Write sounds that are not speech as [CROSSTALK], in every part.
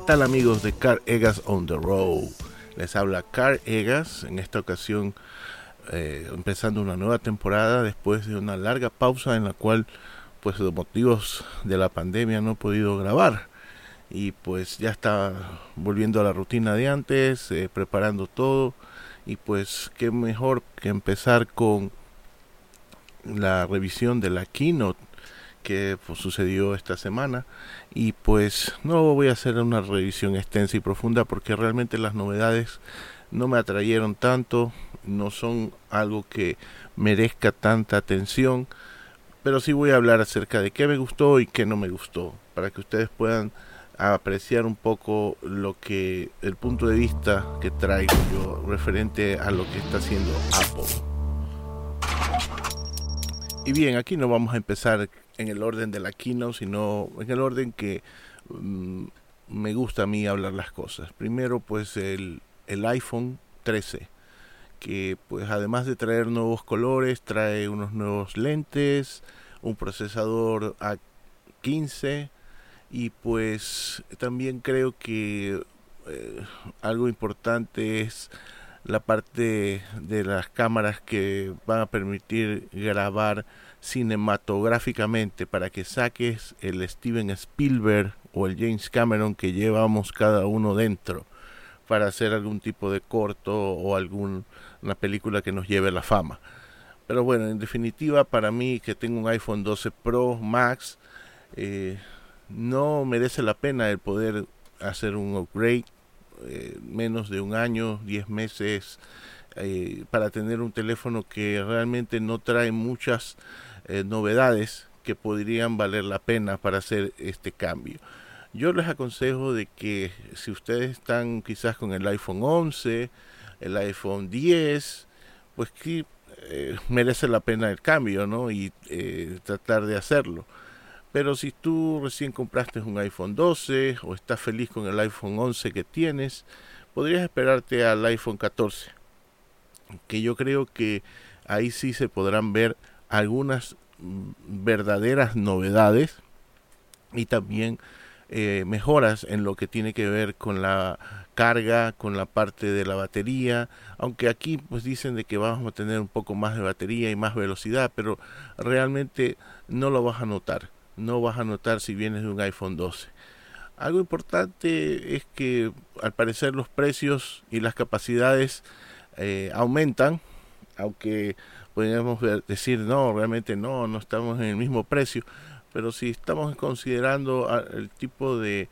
¿Qué tal amigos de Car Egas on the Road? Les habla Car Egas, en esta ocasión eh, empezando una nueva temporada después de una larga pausa en la cual pues los motivos de la pandemia no he podido grabar y pues ya está volviendo a la rutina de antes, eh, preparando todo y pues qué mejor que empezar con la revisión de la keynote que pues, sucedió esta semana y pues no voy a hacer una revisión extensa y profunda porque realmente las novedades no me atrayeron tanto, no son algo que merezca tanta atención, pero sí voy a hablar acerca de qué me gustó y qué no me gustó, para que ustedes puedan apreciar un poco lo que el punto de vista que traigo yo referente a lo que está haciendo Apple. Y bien, aquí no vamos a empezar en el orden de la keynote, sino en el orden que mm, me gusta a mí hablar las cosas. Primero, pues el, el iPhone 13, que pues además de traer nuevos colores, trae unos nuevos lentes, un procesador A15 y pues también creo que eh, algo importante es la parte de las cámaras que van a permitir grabar cinematográficamente para que saques el Steven Spielberg o el James Cameron que llevamos cada uno dentro para hacer algún tipo de corto o alguna película que nos lleve a la fama. Pero bueno, en definitiva, para mí que tengo un iPhone 12 Pro Max, eh, no merece la pena el poder hacer un upgrade eh, menos de un año, 10 meses, eh, para tener un teléfono que realmente no trae muchas eh, novedades que podrían valer la pena para hacer este cambio. Yo les aconsejo de que si ustedes están quizás con el iPhone 11, el iPhone 10, pues que eh, [LAUGHS] merece la pena el cambio, ¿no? Y eh, tratar de hacerlo. Pero si tú recién compraste un iPhone 12 o estás feliz con el iPhone 11 que tienes, podrías esperarte al iPhone 14. Que yo creo que ahí sí se podrán ver algunas verdaderas novedades y también eh, mejoras en lo que tiene que ver con la carga, con la parte de la batería, aunque aquí pues dicen de que vamos a tener un poco más de batería y más velocidad, pero realmente no lo vas a notar, no vas a notar si vienes de un iPhone 12. Algo importante es que al parecer los precios y las capacidades eh, aumentan, aunque podríamos decir, no, realmente no, no estamos en el mismo precio, pero si estamos considerando el tipo de,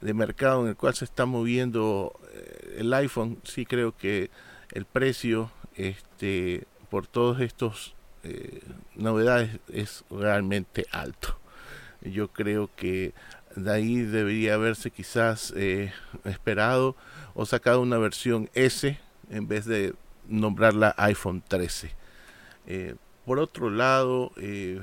mercado en el cual se está moviendo eh, el iPhone, sí creo que el precio este, por todos estos eh, novedades es realmente alto. Yo creo que de ahí debería haberse quizás eh, esperado o sacado una versión S en vez de nombrarla iPhone 13. Eh, por otro lado, eh,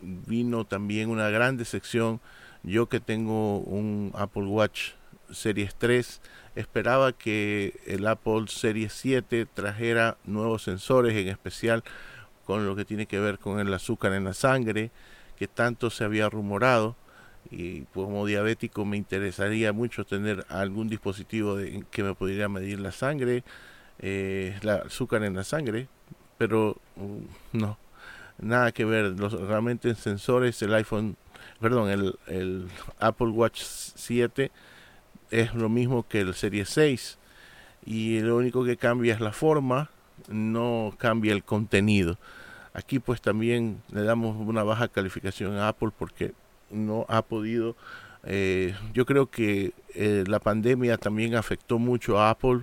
vino también una gran decepción. Yo que tengo un Apple Watch Series 3, esperaba que el Apple Series 7 trajera nuevos sensores, en especial con lo que tiene que ver con el azúcar en la sangre, que tanto se había rumorado. Y como diabético me interesaría mucho tener algún dispositivo de, que me pudiera medir la sangre, eh, azúcar en la sangre, pero mm, no, nada que ver. Los, realmente en sensores el iPhone, perdón, el, el Apple Watch 7 es lo mismo que el Serie 6 y lo único que cambia es la forma, no cambia el contenido. Aquí pues también le damos una baja calificación a Apple porque no ha podido, eh, yo creo que eh, la pandemia también afectó mucho a Apple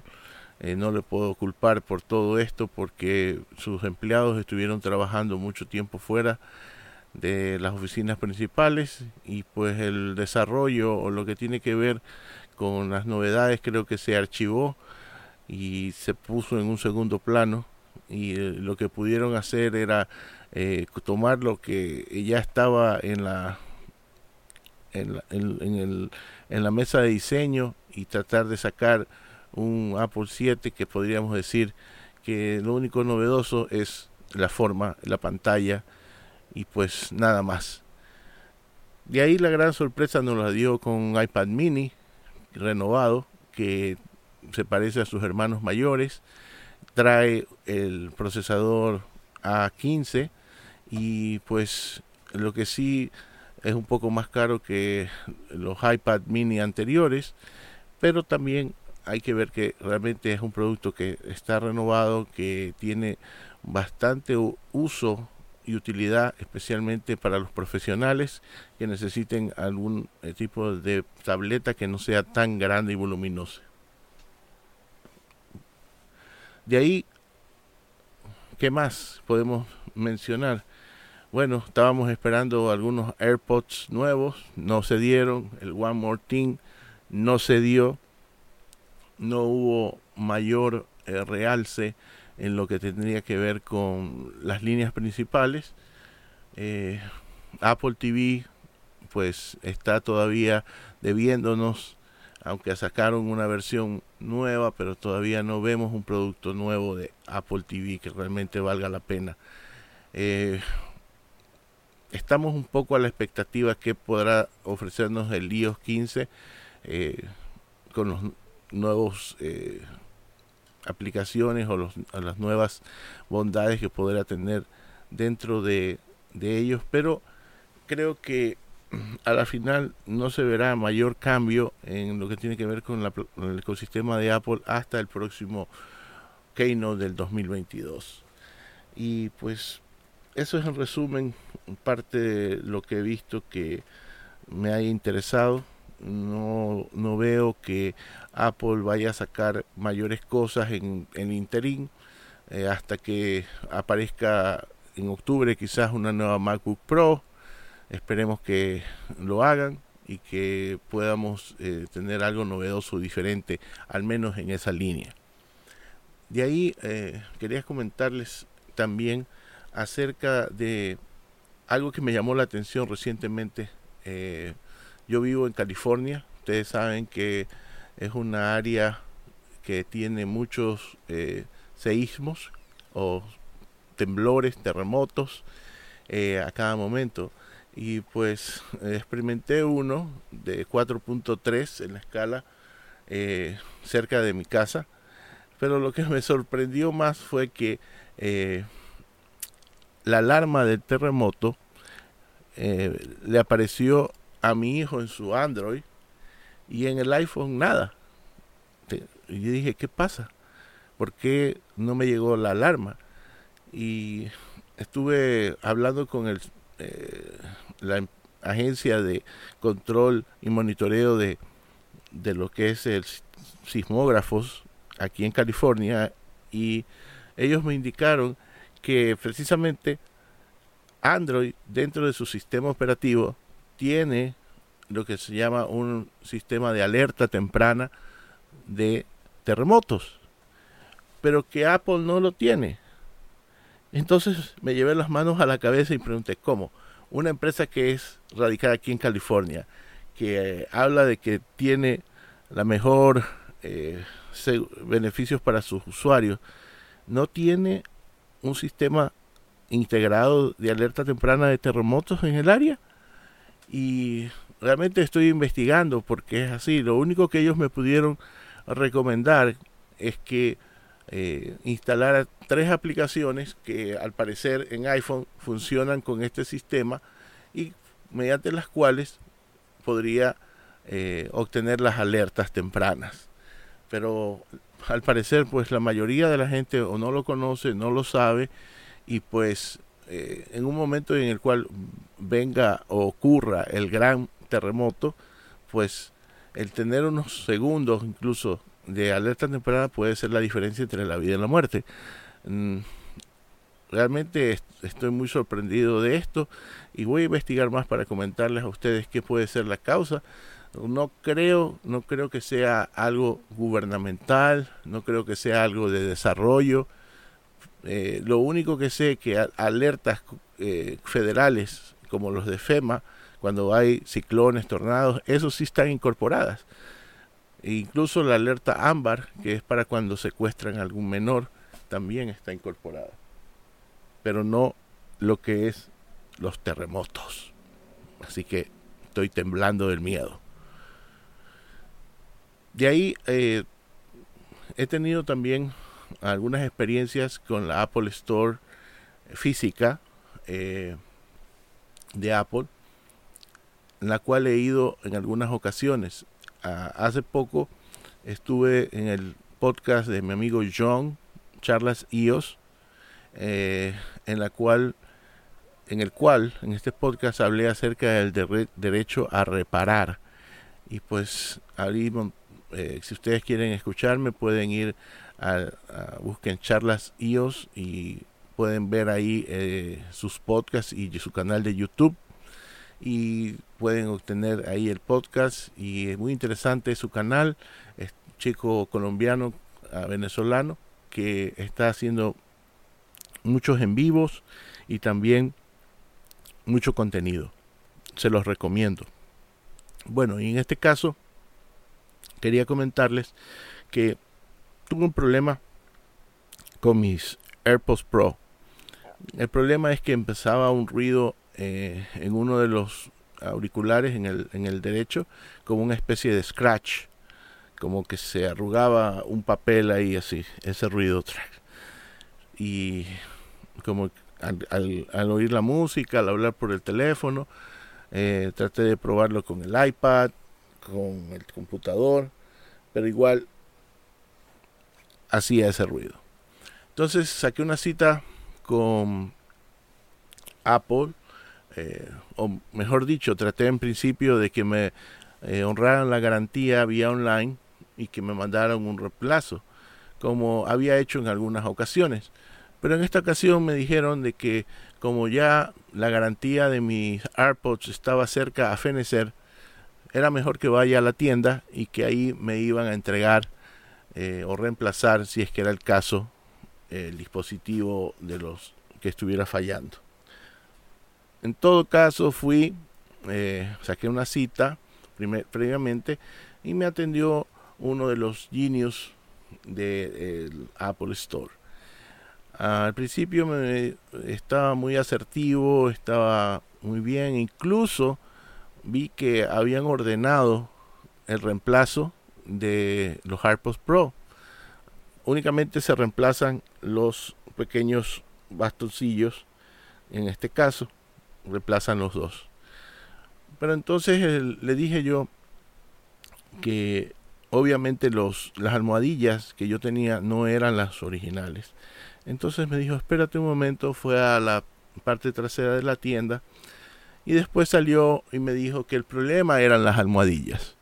eh, no le puedo culpar por todo esto porque sus empleados estuvieron trabajando mucho tiempo fuera de las oficinas principales y pues el desarrollo o lo que tiene que ver con las novedades creo que se archivó y se puso en un segundo plano. Y eh, lo que pudieron hacer era eh, tomar lo que ya estaba en la en la, el, en la mesa de diseño y tratar de sacar un Apple 7 que podríamos decir que lo único novedoso es la forma, la pantalla y pues nada más. De ahí la gran sorpresa nos la dio con iPad mini, renovado que se parece a sus hermanos mayores, trae el procesador A15 y pues lo que sí es un poco más caro que los iPad mini anteriores, pero también hay que ver que realmente es un producto que está renovado, que tiene bastante uso y utilidad, especialmente para los profesionales que necesiten algún eh, tipo de tableta que no sea tan grande y voluminosa. De ahí, ¿qué más podemos mencionar? Bueno, estábamos esperando algunos AirPods nuevos, no se dieron, el One More Thing no se dio, no hubo mayor eh, realce en lo que tendría que ver con las líneas principales. Eh, Apple TV pues está todavía debiéndonos, aunque sacaron una versión nueva, pero todavía no vemos un producto nuevo de Apple TV que realmente valga la pena. Eh, estamos un poco a la expectativa que podrá ofrecernos el iOS 15 eh, con los nuevos eh, aplicaciones o, los, las nuevas bondades que podrá tener dentro de, ellos, pero creo que a la final no se verá mayor cambio en lo que tiene que ver con, con el ecosistema de Apple hasta el próximo Keynote del 2022. Y pues eso es en resumen parte de lo que he visto que me haya interesado. No, no veo que Apple vaya a sacar mayores cosas en, en interín eh, hasta que aparezca en octubre quizás una nueva MacBook Pro. Esperemos que lo hagan y que podamos eh, tener algo novedoso, diferente, al menos en esa línea. De ahí eh, quería comentarles también acerca de algo que me llamó la atención recientemente. Eh, yo vivo en California, ustedes saben que es una área que tiene muchos eh, seísmos o temblores, terremotos eh, a cada momento. Y pues experimenté uno de 4.3 en la escala cerca de mi casa. Pero lo que me sorprendió más fue que la alarma del terremoto eh, le apareció a mi hijo en su Android y en el iPhone nada. Y yo dije, ¿qué pasa? ¿Por qué no me llegó la alarma? Y estuve hablando con el, eh, la agencia de control y monitoreo de, de lo que es el sismógrafos aquí en California y ellos me indicaron que precisamente Android dentro de su sistema operativo tiene lo que se llama un sistema de alerta temprana de terremotos, pero que Apple no lo tiene. Entonces me llevé las manos a la cabeza y pregunté, ¿cómo? Una empresa que es radicada aquí en California, que eh, habla de que tiene la mejor eh, beneficios para sus usuarios, no tiene un sistema integrado de alerta temprana de terremotos en el área y realmente estoy investigando porque es así. Lo único que ellos me pudieron recomendar es que eh, instalara tres aplicaciones que al parecer en iPhone funcionan con este sistema y mediante las cuales podría eh, obtener las alertas tempranas. Pero al parecer pues la mayoría de la gente o no lo conoce, no lo sabe y pues eh, en un momento en el cual venga o ocurra el gran terremoto, pues el tener unos segundos incluso de alerta temprana puede ser la diferencia entre la vida y la muerte. Mm, realmente estoy muy sorprendido de esto y voy a investigar más para comentarles a ustedes qué puede ser la causa no creo, no creo que sea algo gubernamental, no creo que sea algo de desarrollo. Eh, lo único que sé que alertas eh, federales como los de FEMA, cuando hay ciclones, tornados, eso sí están incorporadas. E incluso la alerta ámbar, que es para cuando secuestran a algún menor, también está incorporada. Pero no lo que es los terremotos. Así que estoy temblando del miedo. de ahí eh, he tenido también algunas experiencias con la Apple Store física eh, de Apple, en la cual he ido en algunas ocasiones. Hace poco estuve en el podcast de mi amigo John, Charlas IOS, eh, en la cual en el cual en este podcast hablé acerca del derecho a reparar y pues ahí eh, si ustedes quieren escucharme pueden ir busquen charlas iOS y pueden ver ahí eh, sus podcasts y su canal de YouTube. Y pueden obtener ahí el podcast y es muy interesante su canal. Es chico colombiano venezolano que está haciendo muchos en vivos y también mucho contenido. Se los recomiendo. Bueno y en este caso quería comentarles que tuve un problema con mis AirPods Pro. El problema es que empezaba un ruido eh, en uno de los auriculares, en el, en el derecho, como una especie de scratch, como que se arrugaba un papel ahí así, ese ruido. Y como al, al, oír la música, al hablar por el teléfono, eh, traté de probarlo con el iPad, con el computador, pero igual hacía ese ruido. Entonces saqué una cita con Apple, eh, o mejor dicho, traté en principio de que me eh, honraran la garantía vía online y que me mandaran un reemplazo, como había hecho en algunas ocasiones. Pero en esta ocasión me dijeron de que como ya la garantía de mis AirPods estaba cerca a fenecer, era mejor que vaya a la tienda y que ahí me iban a entregar eh, o reemplazar, si es que era el caso, el dispositivo de los que estuviera fallando. En todo caso, fui, eh, saqué una cita previamente y me atendió uno de los genios del Apple Store. Al principio me, estaba muy asertivo, estaba muy bien, incluso vi que habían ordenado el reemplazo de los AirPods Pro. Únicamente se reemplazan los pequeños bastoncillos, en este caso, reemplazan los dos. Pero entonces le dije yo que obviamente los, las almohadillas que yo tenía no eran las originales. Entonces me dijo, espérate un momento, fue a la parte trasera de la tienda y después salió y me dijo que el problema eran las almohadillas.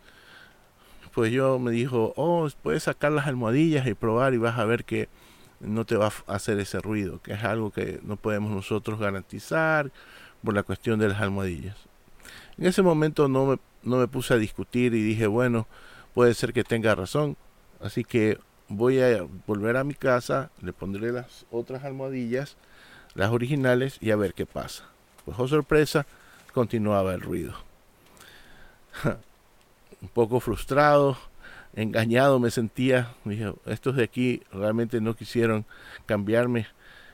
Pues yo me dijo, oh, puedes sacar las almohadillas y probar y vas a ver que no te va a hacer ese ruido, que es algo que no podemos nosotros garantizar por la cuestión de las almohadillas. En ese momento no me, no me puse a discutir y dije, bueno, puede ser que tenga razón, así que voy a volver a mi casa, le pondré las otras almohadillas, las originales, y a ver qué pasa. Pues, oh sorpresa, continuaba el ruido. Un poco frustrado, engañado me sentía. Dije, estos de aquí realmente no quisieron cambiarme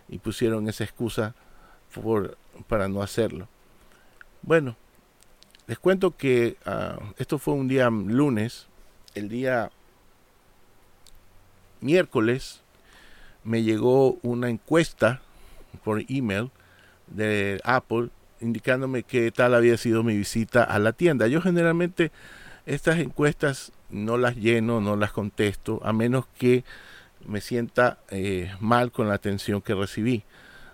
y pusieron esa excusa por, para no hacerlo. Bueno, les cuento que ah, esto fue un día lunes. El día miércoles me llegó una encuesta por email de Apple indicándome qué tal había sido mi visita a la tienda. Yo generalmente estas encuestas no las lleno, no las contesto, a menos que me sienta eh, mal con la atención que recibí.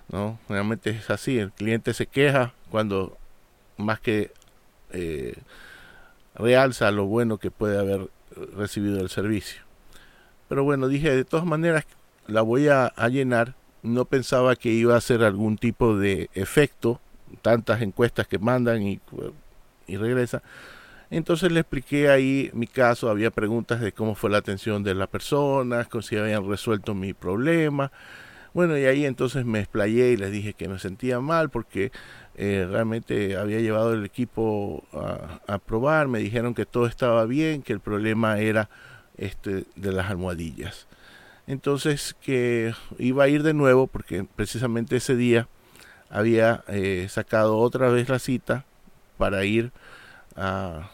¿no? Generalmente es así, el cliente se queja cuando más que eh, realza lo bueno que puede haber recibido el servicio. Pero bueno, dije, de todas maneras la voy a, llenar. No pensaba que iba a ser algún tipo de efecto tantas encuestas que mandan y, y regresa. Entonces le expliqué ahí mi caso, había preguntas de cómo fue la atención de las personas, si habían resuelto mi problema. Bueno, y ahí entonces me explayé y les dije que me sentía mal porque eh, realmente había llevado el equipo a, probar, me dijeron que todo estaba bien, que el problema era este de las almohadillas. Entonces que iba a ir de nuevo porque precisamente ese día había eh, sacado otra vez la cita para ir a,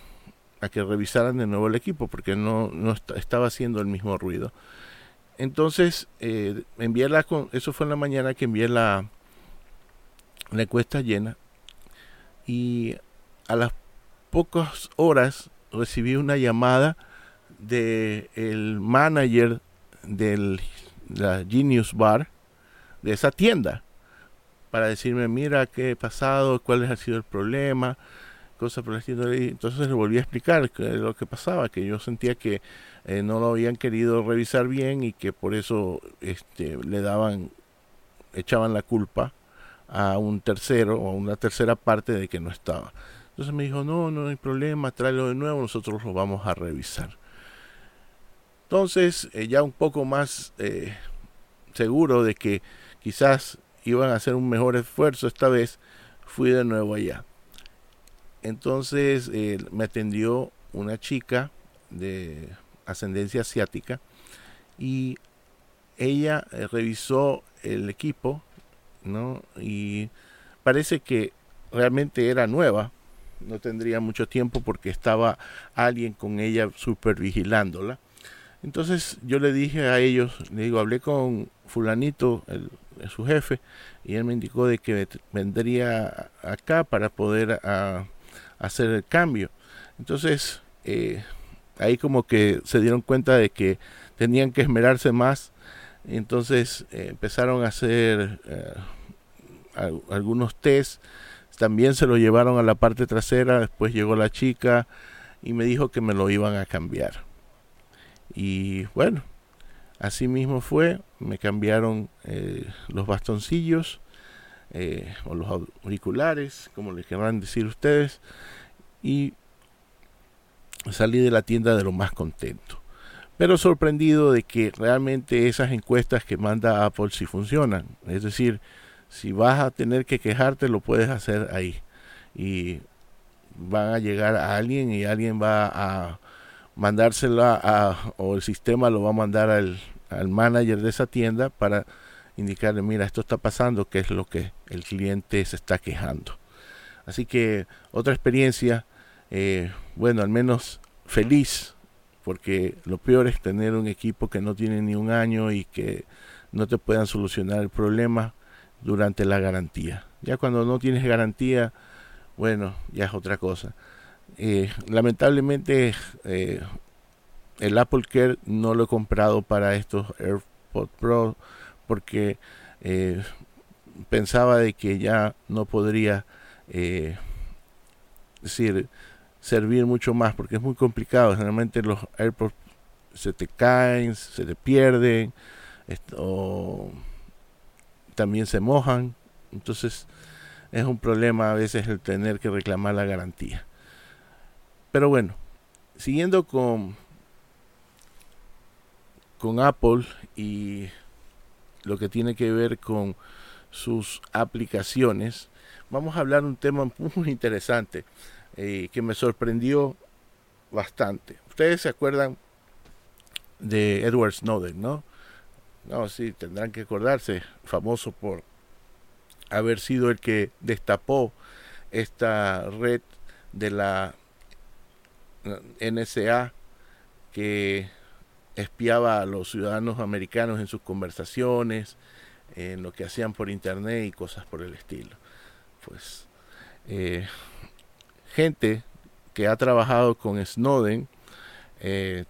a que revisaran de nuevo el equipo porque no, no estaba haciendo el mismo ruido. Entonces, eh, envié la, eso fue en la mañana que envié la, encuesta llena y a las pocas horas recibí una llamada de el manager del la Genius Bar de esa tienda para decirme mira qué ha pasado, cuál ha sido el problema, cosas por el estilo. Entonces le volví a explicar lo que pasaba, que yo sentía que eh, no lo habían querido revisar bien y que por eso este, le daban, echaban la culpa a un tercero o a una tercera parte de que no estaba. Entonces me dijo, no, no hay problema, tráelo de nuevo, nosotros lo vamos a revisar. Entonces, eh, ya un poco más eh, seguro de que quizás iban a hacer un mejor esfuerzo esta vez, fui de nuevo allá. Entonces eh, me atendió una chica de ascendencia asiática y ella eh, revisó el equipo, ¿no? Y parece que realmente era nueva, no tendría mucho tiempo porque estaba alguien con ella supervigilándola. Entonces yo le dije a ellos, le digo, hablé con fulanito, su jefe, y él me indicó de que vendría acá para poder ah, hacer el cambio. Entonces, eh, ahí como que se dieron cuenta de que tenían que esmerarse más, entonces eh, empezaron a hacer eh, algunos test, también se lo llevaron a la parte trasera, después llegó la chica y me dijo que me lo iban a cambiar. Y bueno, así mismo fue, me cambiaron los bastoncillos, eh, o los auriculares, como les querrán decir ustedes, y salí de la tienda de lo más contento. Pero sorprendido de que realmente esas encuestas que manda Apple sí funcionan. Es decir, si vas a tener que quejarte, lo puedes hacer ahí. Y van a llegar a alguien y alguien va a mandársela a, o el sistema lo va a mandar al, al manager de esa tienda para indicarle, mira, esto está pasando, qué es lo que el cliente se está quejando. Así que otra experiencia, eh, bueno, al menos feliz, porque lo peor es tener un equipo que no tiene ni un año y que no te puedan solucionar el problema durante la garantía. Ya cuando no tienes garantía, bueno, ya es otra cosa. Eh, lamentablemente eh, el Apple Care no lo he comprado para estos AirPods Pro porque eh, pensaba de que ya no podría eh, decir servir mucho más porque es muy complicado. Generalmente los AirPods se te caen se te pierden o también se mojan. Entonces es un problema a veces el tener que reclamar la garantía. Pero bueno siguiendo con con Apple y lo que tiene que ver con sus aplicaciones, vamos a hablar un tema [LAUGHS] muy interesante eh, que me sorprendió bastante. Ustedes se acuerdan de Edward Snowden, ¿no? No, sí, tendrán que acordarse, famoso por haber sido el que destapó esta red de la NSA que espiaba a los ciudadanos americanos en sus conversaciones, en lo que hacían por internet y cosas por el estilo. Pues eh, gente que ha trabajado con Snowden eh,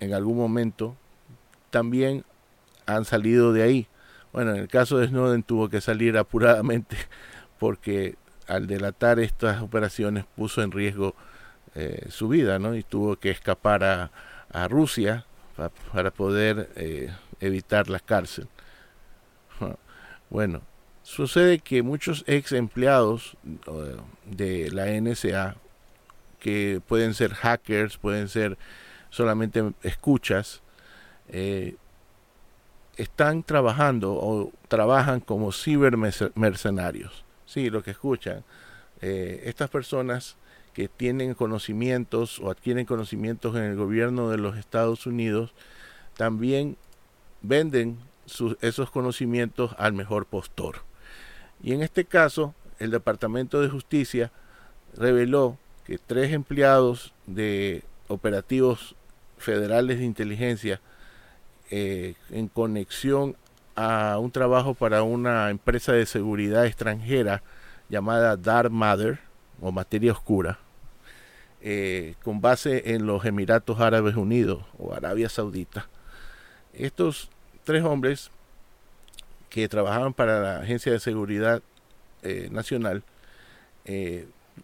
en algún momento también han salido de ahí. Bueno, en el caso de Snowden tuvo que salir apuradamente [LAUGHS] porque al delatar estas operaciones puso en riesgo eh, su vida, ¿no? Y tuvo que escapar a, a Rusia para poder eh, evitar la cárcel. Bueno, sucede que muchos ex empleados de la NSA, que pueden ser hackers, pueden ser solamente escuchas, eh, están trabajando o trabajan como cibermercenarios. Sí, lo que escuchan. Eh, estas personas que tienen conocimientos o adquieren conocimientos en el gobierno de los Estados Unidos, también venden esos conocimientos al mejor postor. Y en este caso, el Departamento de Justicia reveló que tres empleados de operativos federales de inteligencia eh, en conexión a un trabajo para una empresa de seguridad extranjera llamada Dark Matter o Materia Oscura, eh, con base en los Emiratos Árabes Unidos o Arabia Saudita. Estos tres hombres que trabajaban para la Agencia de Seguridad eh, Nacional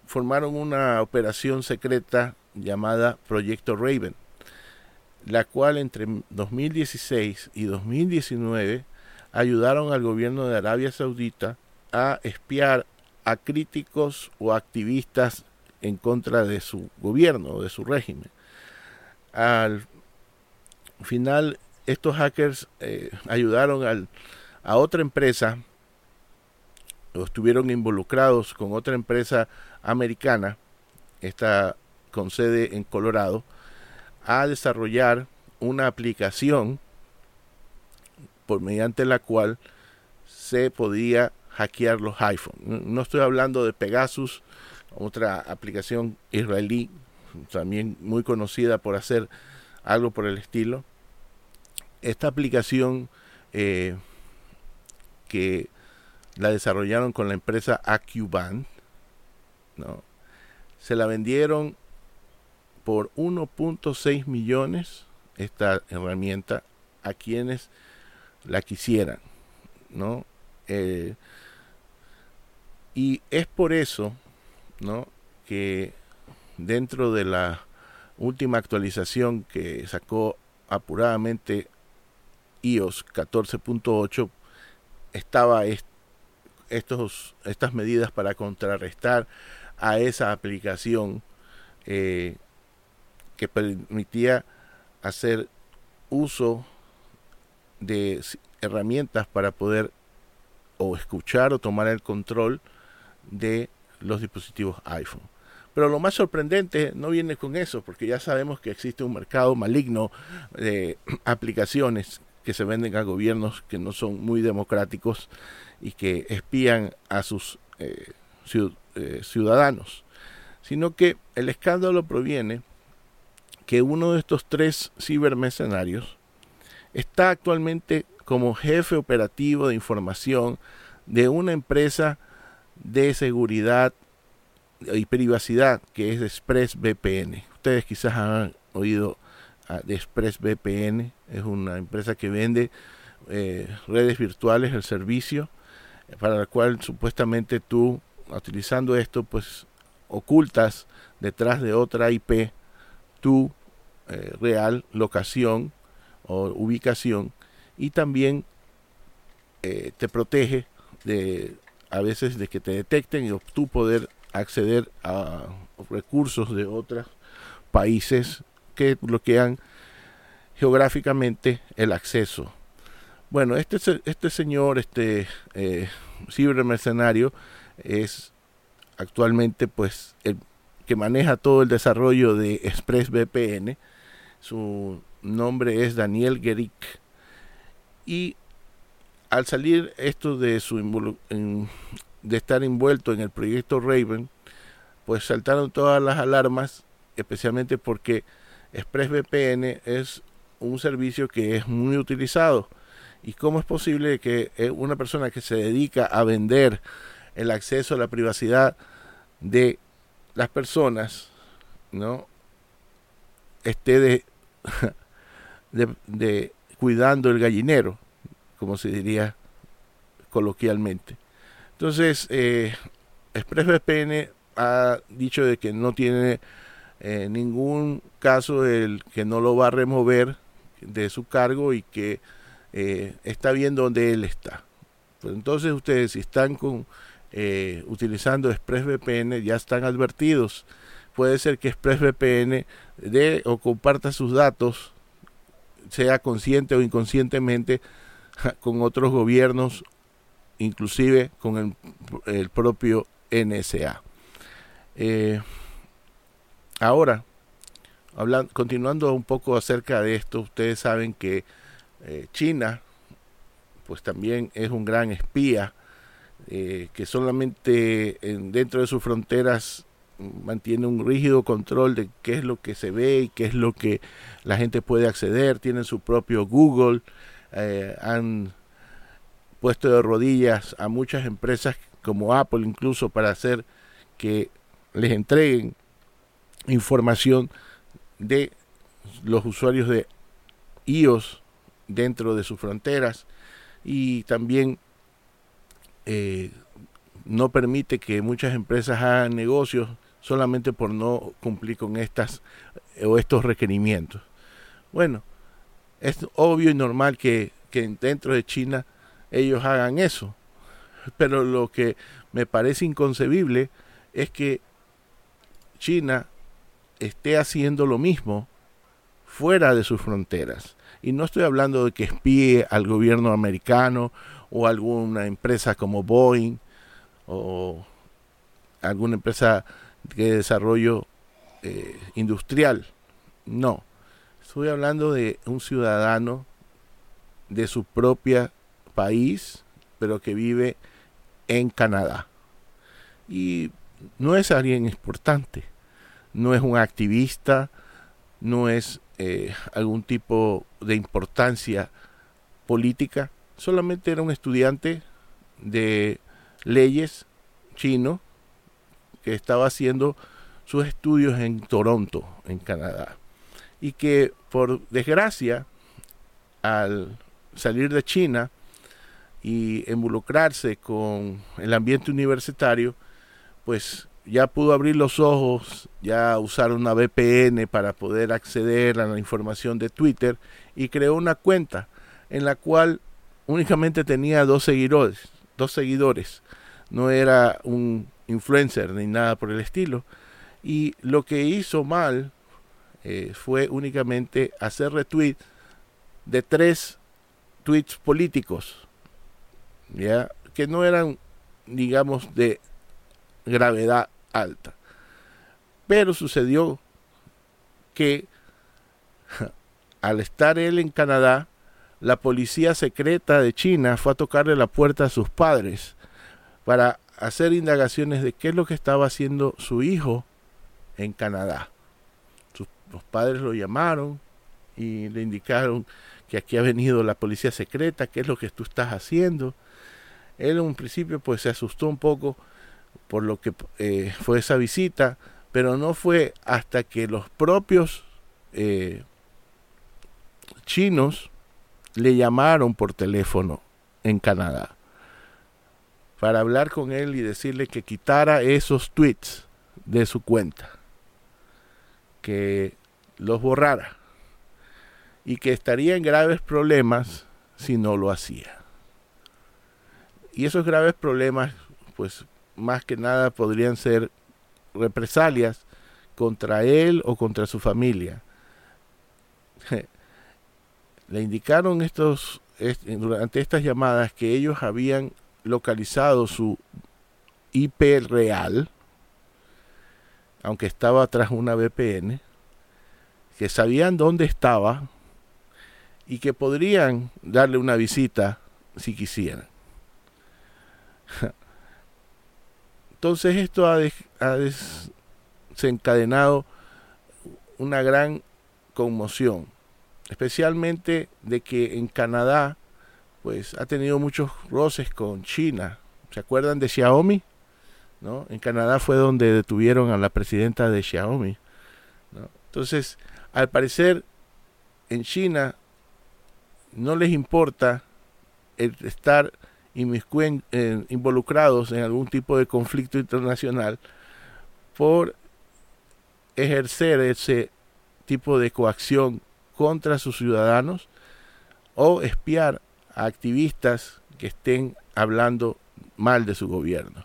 formaron una operación secreta llamada Proyecto Raven, la cual entre 2016 y 2019 ayudaron al gobierno de Arabia Saudita a espiar a críticos o activistas en contra de su gobierno de su régimen. Al final, estos hackers eh, ayudaron a otra empresa, o estuvieron involucrados con otra empresa americana, esta con sede en Colorado, a desarrollar una aplicación por mediante la cual se podía hackear los iPhones. No estoy hablando de Pegasus, otra aplicación israelí, también muy conocida por hacer algo por el estilo. Esta aplicación eh, que la desarrollaron con la empresa AcuBand, ¿no? se la vendieron por 1.6 millones esta herramienta a quienes la quisieran, ¿no? Eh, y es por eso, ¿no? Que dentro de la última actualización que sacó apuradamente iOS 14.8 estaba estos, estas medidas para contrarrestar a esa aplicación eh, que permitía hacer uso de herramientas para poder o escuchar o tomar el control de los dispositivos iPhone. Pero lo más sorprendente no viene con eso, porque ya sabemos que existe un mercado maligno de [CLEARS THROAT] aplicaciones que se venden a gobiernos que no son muy democráticos y que espían a sus eh, eh, ciudadanos, sino que el escándalo proviene que uno de estos tres cibermercenarios está actualmente como jefe operativo de información de una empresa de seguridad y privacidad que es ExpressVPN. Ustedes quizás han oído de ExpressVPN, es una empresa que vende eh, redes virtuales, el servicio, para la cual supuestamente tú, utilizando esto, pues ocultas detrás de otra IP tu eh, real locación o ubicación y también eh, te protege de a veces de que te detecten y tú poder acceder a recursos de otros países que bloquean geográficamente el acceso. Bueno, este, este señor, este eh, cibermercenario, es actualmente pues el que maneja todo el desarrollo de ExpressVPN. Su nombre es Daniel Gerick. Y al salir esto de, su de estar envuelto en el proyecto Raven, pues saltaron todas las alarmas, especialmente porque ExpressVPN es un servicio que es muy utilizado. ¿Y cómo es posible que una persona que se dedica a vender el acceso a la privacidad de las personas, ¿no? esté de, [LAUGHS] cuidando el gallinero, como se diría coloquialmente. Entonces, eh, ExpressVPN ha dicho de que no tiene eh, ningún caso el que no lo va a remover de su cargo y que eh, está viendo dónde él está. Pues entonces ustedes si están con utilizando ExpressVPN ya están advertidos. Puede ser que ExpressVPN dé o comparta sus datos, sea consciente o inconscientemente, [LAUGHS] con otros gobiernos, inclusive con el, propio NSA. Eh, ahora, hablando, continuando un poco acerca de esto, ustedes saben que eh, China, pues también es un gran espía eh, que solamente dentro de sus fronteras mantiene un rígido control de qué es lo que se ve y qué es lo que la gente puede acceder, tienen su propio Google, eh, han puesto de rodillas a muchas empresas como Apple incluso para hacer que les entreguen información de los usuarios de iOS dentro de sus fronteras y también eh, no permite que muchas empresas hagan negocios solamente por no cumplir con estas o estos requerimientos. Bueno, es obvio y normal que, que dentro de China ellos hagan eso, pero lo que me parece inconcebible es que China esté haciendo lo mismo fuera de sus fronteras. Y no estoy hablando de que espíe al gobierno americano o alguna empresa como Boeing o alguna empresa de desarrollo eh, industrial. No, estoy hablando de un ciudadano de su propia país, pero que vive en Canadá. Y no es alguien importante, no es un activista, no es eh, algún tipo de importancia política, solamente era un estudiante de leyes chino que estaba haciendo sus estudios en Toronto, en Canadá, y que por desgracia, al salir de China y involucrarse con el ambiente universitario, pues ya pudo abrir los ojos, ya usar una VPN para poder acceder a la información de Twitter y creó una cuenta en la cual únicamente tenía dos seguidores, dos seguidores. No era un influencer ni nada por el estilo. Y lo que hizo mal eh, fue únicamente hacer retweet de tres tweets políticos, ya que no eran, digamos, de gravedad alta. Pero sucedió que [LAUGHS] al estar él en Canadá, la policía secreta de China fue a tocarle la puerta a sus padres para hacer indagaciones de qué es lo que estaba haciendo su hijo en Canadá. Los padres lo llamaron y le indicaron que aquí ha venido la policía secreta, qué es lo que tú estás haciendo. Él en un principio pues se asustó un poco por lo que eh, fue esa visita, pero no fue hasta que los propios eh, chinos le llamaron por teléfono en Canadá para hablar con él y decirle que quitara esos tweets de su cuenta, que los borrara y que estaría en graves problemas si no lo hacía. Y esos graves problemas, pues más que nada podrían ser represalias contra él o contra su familia. [LAUGHS] Le indicaron estos durante estas llamadas que ellos habían localizado su IP real, aunque estaba tras una VPN, que sabían dónde estaba y que podrían darle una visita si quisieran. [LAUGHS] Entonces esto ha, desencadenado una gran conmoción, especialmente de que en Canadá pues ha tenido muchos roces con China. ¿Se acuerdan de Xiaomi? ¿No? En Canadá fue donde detuvieron a la presidenta de Xiaomi. Entonces, al parecer, en China no les importa estar involucrados en algún tipo de conflicto internacional por ejercer ese tipo de coacción contra sus ciudadanos o espiar a activistas que estén hablando mal de su gobierno.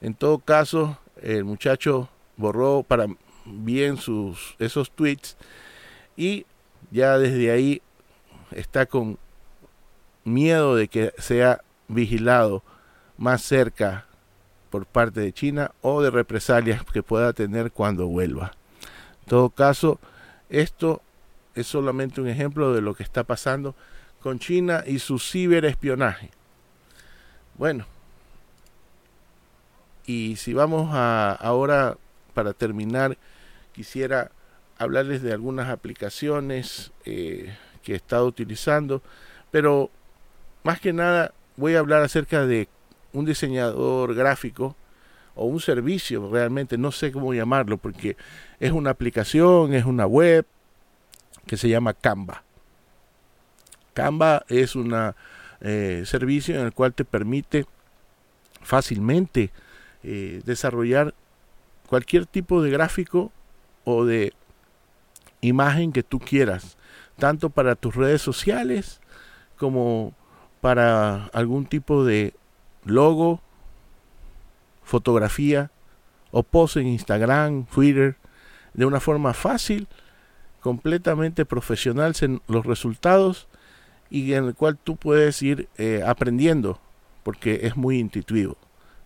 En todo caso, el muchacho borró para bien sus esos tweets y ya desde ahí está con miedo de que sea vigilado más cerca por parte de China o de represalias que pueda tener cuando vuelva. En todo caso, esto es solamente un ejemplo de lo que está pasando con China y su ciberespionaje. Bueno, y si vamos a ahora para terminar, quisiera hablarles de algunas aplicaciones eh, que he estado utilizando, pero más que nada voy a hablar acerca de un diseñador gráfico o un servicio realmente, no sé cómo llamarlo, porque es una aplicación, es una web que se llama Canva. Canva es un eh, servicio en el cual te permite fácilmente eh, desarrollar cualquier tipo de gráfico o de imagen que tú quieras, tanto para tus redes sociales como para algún tipo de logo, fotografía o post en Instagram, Twitter, de una forma fácil, completamente profesional en los resultados y en el cual tú puedes ir eh, aprendiendo porque es muy intuitivo.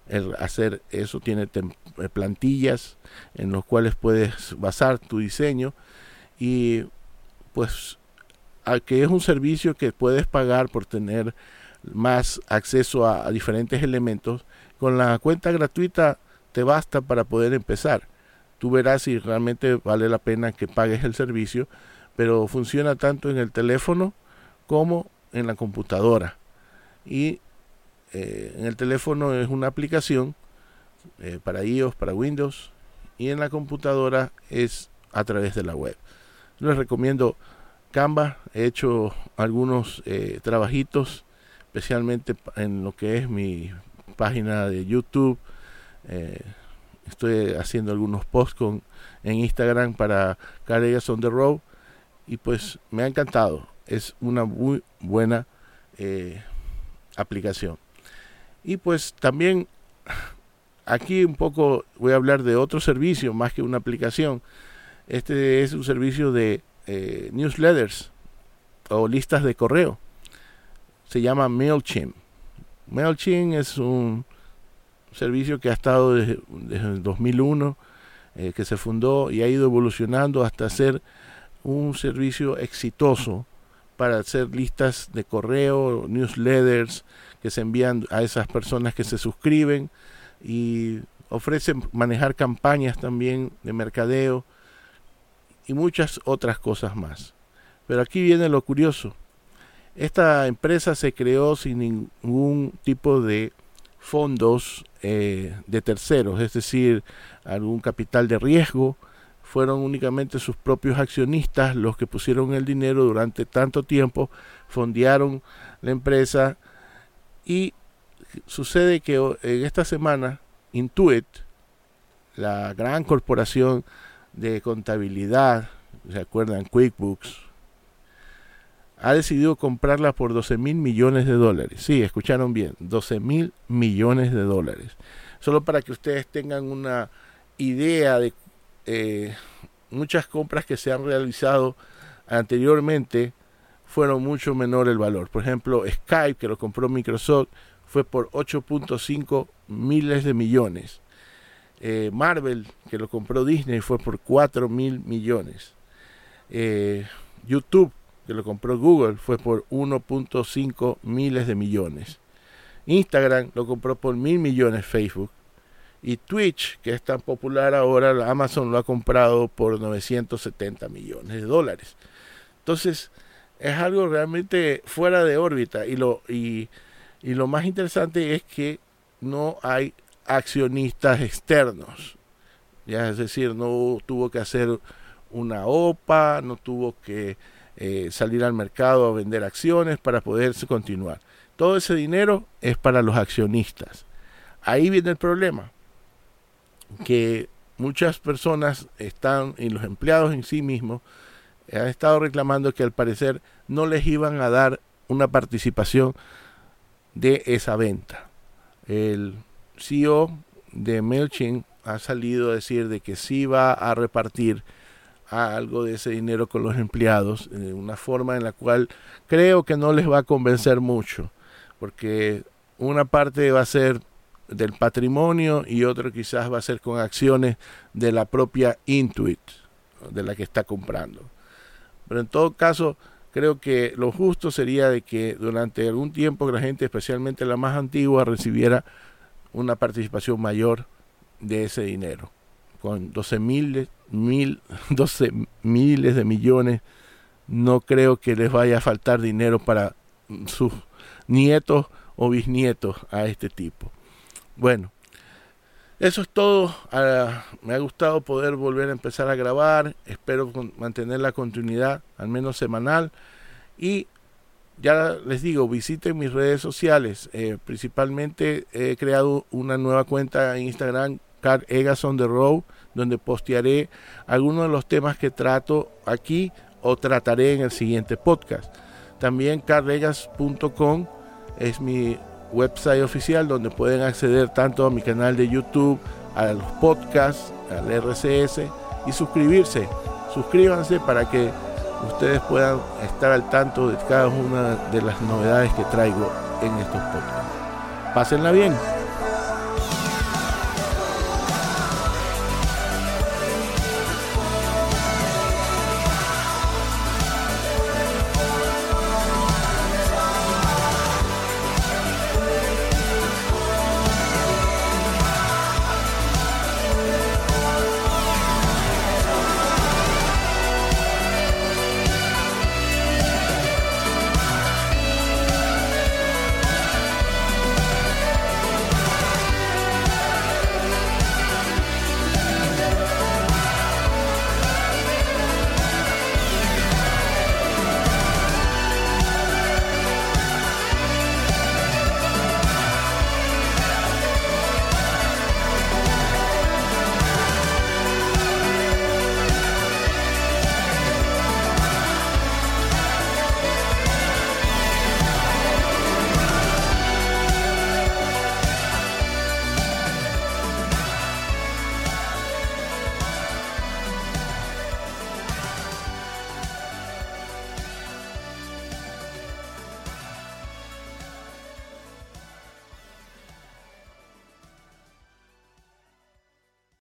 El hacer eso tiene eh, plantillas en los cuales puedes basar tu diseño y pues que es un servicio que puedes pagar por tener más acceso a, diferentes elementos, con la cuenta gratuita te basta para poder empezar. Tú verás si realmente vale la pena que pagues el servicio, pero funciona tanto en el teléfono como en la computadora. Y eh, en el teléfono es una aplicación eh, para iOS, para Windows, y en la computadora es a través de la web. Les recomiendo Canva, he hecho algunos eh, trabajitos, especialmente en lo que es mi página de YouTube. Estoy haciendo algunos posts con, en Instagram para Carreras on the Road y pues me ha encantado. Es una muy buena aplicación. Y pues también aquí un poco voy a hablar de otro servicio más que una aplicación este es un servicio de eh, newsletters o listas de correo. Se llama MailChimp. MailChimp es un servicio que ha estado desde, el 2001, eh, que se fundó y ha ido evolucionando hasta ser un servicio exitoso para hacer listas de correo, newsletters que se envían a esas personas que se suscriben y ofrecen manejar campañas también de mercadeo y muchas otras cosas más. Pero aquí viene lo curioso. Esta empresa se creó sin ningún tipo de fondos eh, de terceros, es decir, algún capital de riesgo. Fueron únicamente sus propios accionistas los que pusieron el dinero durante tanto tiempo, fondearon la empresa y sucede que en esta semana Intuit, la gran corporación de contabilidad, ¿se acuerdan? QuickBooks, ha decidido comprarla por 12 mil millones de dólares. Sí, escucharon bien, 12 mil millones de dólares. Solo para que ustedes tengan una idea de eh, muchas compras que se han realizado anteriormente fueron mucho menor el valor. Por ejemplo, Skype, que lo compró Microsoft, fue por 8.5 miles de millones. Eh, Marvel, que lo compró Disney, fue por 4 mil millones. Eh, YouTube, que lo compró Google, fue por 1.5 miles de millones. Instagram lo compró por mil millones Facebook. Y Twitch, que es tan popular ahora, Amazon lo ha comprado por 970 millones de dólares. Entonces, es algo realmente fuera de órbita. Y lo, y, y lo más interesante es que no hay accionistas externos. Ya es decir, no tuvo que hacer una OPA, no tuvo que eh, salir al mercado a vender acciones para poderse continuar. Todo ese dinero es para los accionistas. Ahí viene el problema, que muchas personas están, y los empleados en sí mismos, han estado reclamando que al parecer no les iban a dar una participación de esa venta. El CEO de MailChimp ha salido a decir de que sí va a repartir algo de ese dinero con los empleados de una forma en la cual creo que no les va a convencer mucho porque una parte va a ser del patrimonio y otra quizás va a ser con acciones de la propia Intuit de la que está comprando pero en todo caso creo que lo justo sería de que durante algún tiempo la gente especialmente la más antigua recibiera una participación mayor de ese dinero, con 12 mil, [LAUGHS] mil, 12 miles de millones, no creo que les vaya a faltar dinero para sus nietos o bisnietos a este tipo. Bueno, eso es todo. Ah, me ha gustado poder volver a empezar a grabar. Espero mantener la continuidad, al menos semanal. Y ya les digo, visiten mis redes sociales. Eh, principalmente he creado una nueva cuenta en Instagram, Car Egas on the Road, donde postearé algunos de los temas que trato aquí o trataré en el siguiente podcast. También carregas.com es mi website oficial donde pueden acceder tanto a mi canal de YouTube, a los podcasts, al RCS y suscribirse. Suscríbanse para que ustedes puedan estar al tanto de cada una de las novedades que traigo en estos podcasts. Pásenla bien.